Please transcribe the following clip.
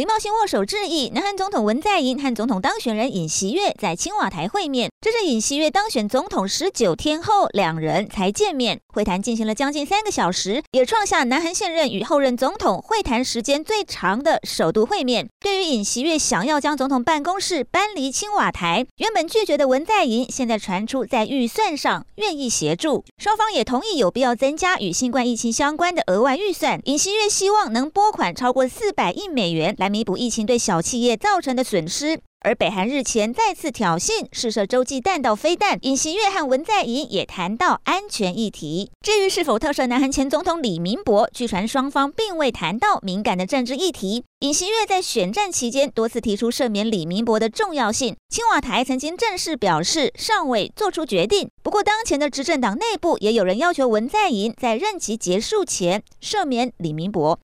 礼貌性握手致意，南韩总统文在寅和总统当选人尹锡悦在青瓦台会面。这是尹锡悦当选总统十九天后，两人才见面。会谈进行了将近三个小时，也创下南韩现任与后任总统会谈时间最长的首度会面。对于尹锡悦想要将总统办公室搬离青瓦台，原本拒绝的文在寅，现在传出在预算上愿意协助，双方也同意有必要增加与新冠疫情相关的额外预算。尹锡悦希望能拨款超过四百亿美元来弥补疫情对小企业造成的损失。而北韩日前再次挑衅试射洲际弹道飞弹，尹锡悦和文在寅也谈到安全议题。至于是否特赦南韩前总统李明博，据传双方并未谈到敏感的政治议题。尹锡悦在选战期间多次提出赦免李明博的重要性。青瓦台曾经正式表示尚未做出决定。不过，当前的执政党内部也有人要求文在寅在任期结束前赦免李明博。